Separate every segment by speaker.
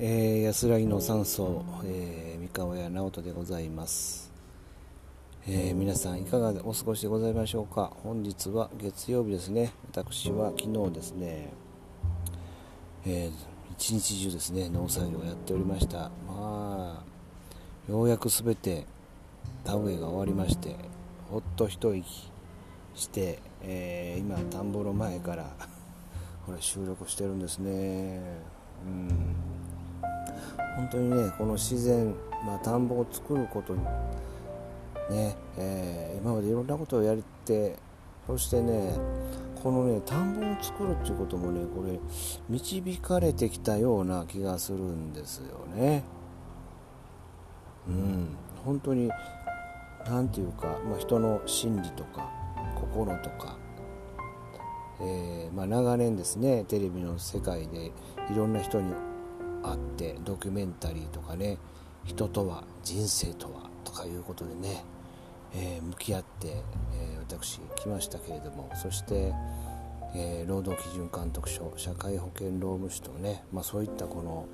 Speaker 1: えー、安らぎの山荘、えー、三河屋直人でございます、えー、皆さんいかがお過ごしでございましょうか。本日は月曜日ですね。私は昨日ですね、えー、一日中ですね農作業をやっておりました。まあようやく全て田植えが終わりましてほっと一息して、えー、今田んぼの前から これ収録してるんですね。うん。本当にねこの自然、まあ、田んぼを作ることにね、えー、今までいろんなことをやってそしてねこのね田んぼを作るっていうこともねこれ導かれてきたような気がするんですよね。うん。本当に何て言うか、まあ、人の心理とか心とか、えー、まあ、長年ですねテレビの世界でいろんな人にあってドキュメンタリーとかね人とは人生とはとかいうことでね、えー、向き合って、えー、私来ましたけれどもそして、えー、労働基準監督署社会保険労務士とね、まあ、そういったこの、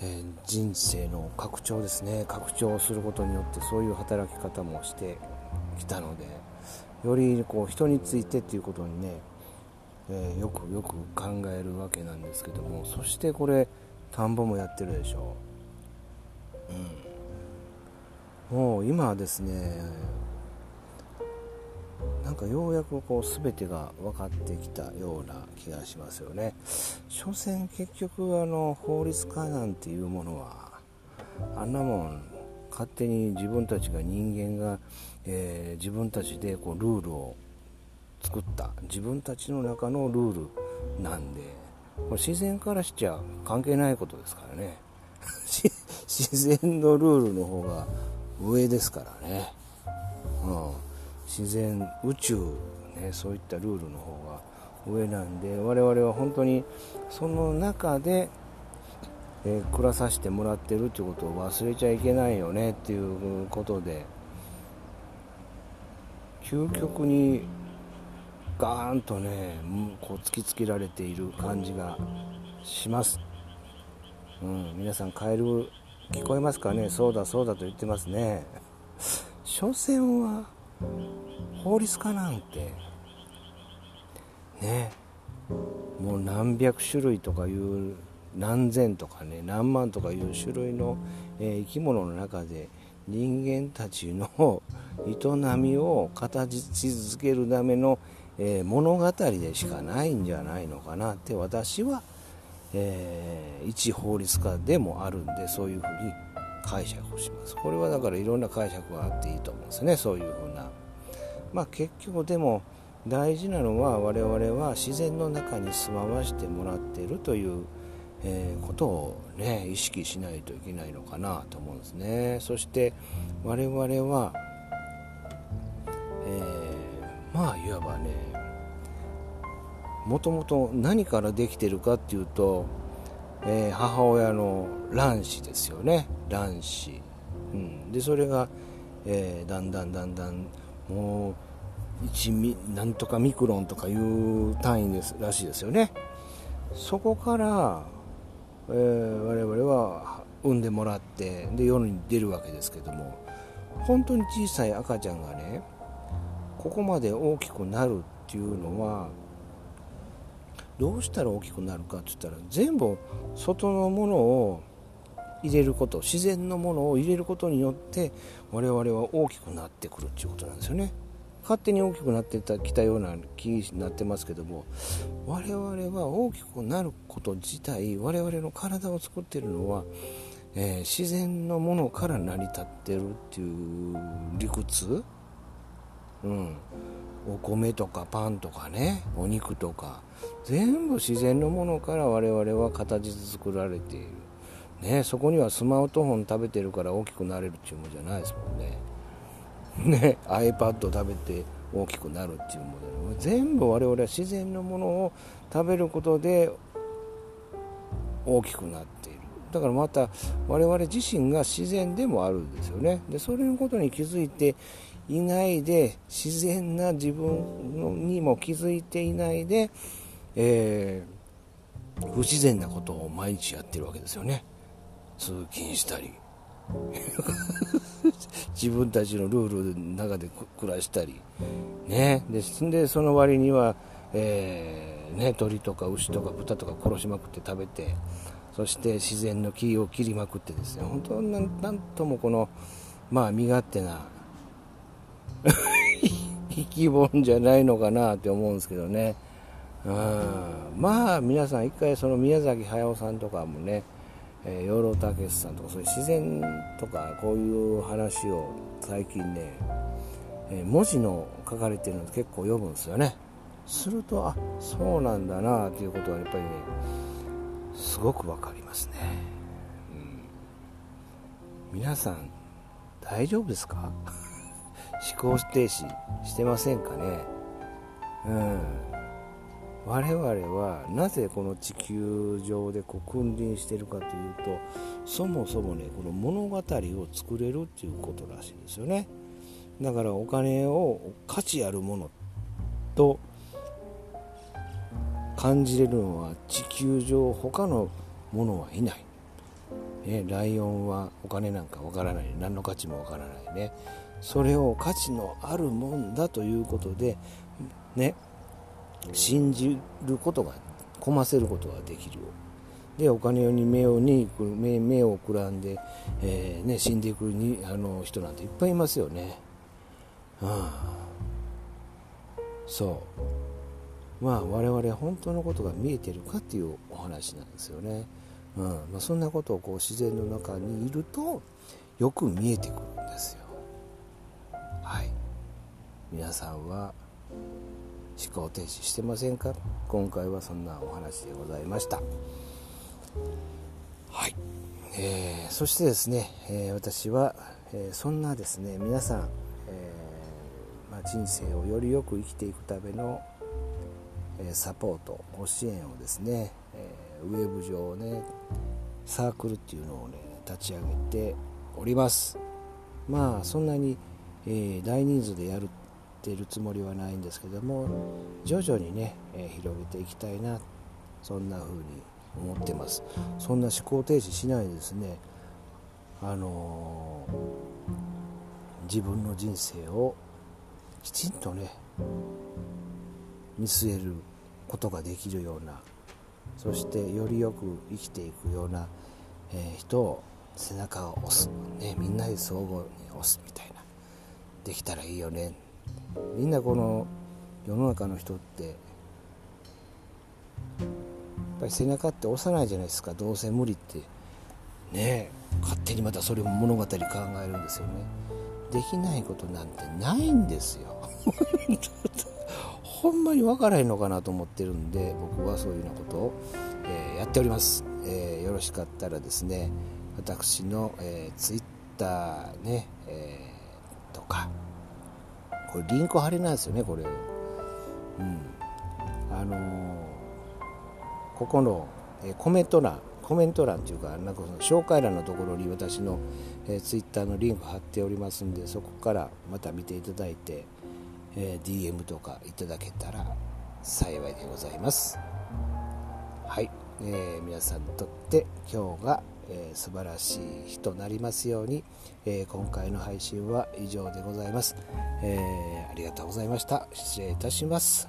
Speaker 1: え人生の拡張ですね拡張することによってそういう働き方もしてきたのでよりこう人についてっていうことにね、えよくよく考えるわけなんですけどもそしてこれ田んぼもやってるでしょ。うん。もう今はですねなんかようやくこう全てが分かってきたような気がしますよね。所詮結局あの法律家なんていうものはあんなもん勝手に自分たちが人間が、えー、自分たちでこうルールを作った。自分たちの中のルールなんでこれ自然からしちゃ関係ないことですからね。自然のルールの方が上ですからね、うん、自然宇宙、ね、そういったルールの方が上なんで我々は本当にその中で、えー、暮らさせてもらってるということを忘れちゃいけないよねっていうことで究極にガーンとねこう突きつけられている感じがします、うん、皆さんカエル聞こえますかね？そうだそうだと言ってますね。所詮は法律家なんてねもう何百種類とかいう何千とかね何万とかいう種類の、えー、生き物の中で人間たちの 営みを形づけるためのえー、物語でしかないんじゃないのかなって私は、えー、一法律家でもあるんでそういうふうに解釈をします。これはだからいろんな解釈があっていいと思うんですね。そういうふうな。まあ結局でも大事なのは我々は自然の中に住まわしてもらっているという、えー、ことをね意識しないといけないのかなと思うんですね。そして我々は、まあいわばねもともと何からできてるかっていうと、えー、母親の卵子ですよね。卵子、うん、でそれが、えー、だんだんだんだんもう1ミなんとかミクロンとかいう単位ですらしいですよね。そこから、えー、我々は産んでもらってで世に出るわけですけども本当に小さい赤ちゃんがねここまで大きくなるっていうのはどうしたら大きくなるかって言ったら全部外のものを入れること自然のものを入れることによって我々は大きくなってくるっていうことなんですよね。勝手に大きくなってきたような気になってますけども我々は大きくなること自体我々の体を作っているのは、えー、自然のものから成り立ってるっていう理屈うん。お米とかパンとかねお肉とか全部自然のものから我々は形作られている、ね、そこにはスマートフォン食べてるから大きくなれるっていうもんじゃないですもんね。ね iPad 食べて大きくなるっていうもの全部我々は自然のものを食べることで大きくなっている。だからまた我々自身が自然でもあるんですよね。でそれのことに気づいていないで自然な自分にも気づいていないで、えー、不自然なことを毎日やってるわけですよね。通勤したり。自分たちのルールの中で暮らしたり、ね、ででその割には、えー、ね、鳥とか牛とか豚とか殺しまくって食べてそして自然の木を切りまくってですね。本当なんともこの、まあ、身勝手な 生き物じゃないのかなって思うんですけどね。うん。まあ皆さん一回その宮崎駿さんとかもねえー、養老孟司さんとかそういう自然とかこういう話を最近ね、えー、文字の書かれてるの結構読むんですよね。するとあそうなんだなっていうことはやっぱりねすごくわかりますね、うん、皆さん大丈夫ですか？思考停止してませんかね？うん。我々はなぜこの地球上でこう君臨してるかというとそもそもねこの物語を作れるっていうことらしいですよね。だからお金を価値あるものと感じれるのは地球上他のものはいない、ね、ライオンはお金なんかわからない。何の価値もわからないね。それを価値のあるもんだということでね信じることがこませることができるでお金に目をに目目をくらんで、えー、ね、死んでいくにあの人なんていっぱいいますよね、うん、そう。まあ我々本当のことが見えてるかっていうお話なんですよね、うん。まあ、そんなことをこう自然の中にいるとよく見えてくるんですよ。皆さんは思考停止してませんか？今回はそんなお話でございました。はい、えー、そしてですね、えー、私は、えー、そんなですね皆さん、えまあ、人生をよりよく生きていくための、えサポートご支援をですね、えウェブ上ねサークルっていうのをね立ち上げております。まあそんなに、え大人数でやるっているつもりはないんですけども徐々にね、え、広げていきたいなそんな風に思ってます。そんな思考停止しないでですねあのー、自分の人生をきちんとね見据えることができるようなそしてよりよく生きていくような、えー、人を背中を押す、ね、みんなで相互に押すみたいな。できたらいいよね。みんなこの世の中の人ってやっぱり背中って押さないじゃないですか。どうせ無理って。ね勝手にまたそれも物語考えるんですよね。できないことなんてないんですよ。ほんまに分からへんのかなと思ってるんで僕はそういうようなことを、えー、やっております、えー、よろしかったらですね私の、えー、ツイッターね、えー、とかこれリンク貼れないですよねこれ。うん。あのー、ここの、えコメント欄コメント欄というかなんかその紹介欄のところに私の、えー、ツイッターのリンク貼っておりますんでそこからまた見ていただいて、えー、DM とかいただけたら幸いでございます。はい、えー、皆さんにとって今日がえー、素晴らしい日となりますように、えー、今回の配信は以上でございます、えー、ありがとうございました。失礼いたします。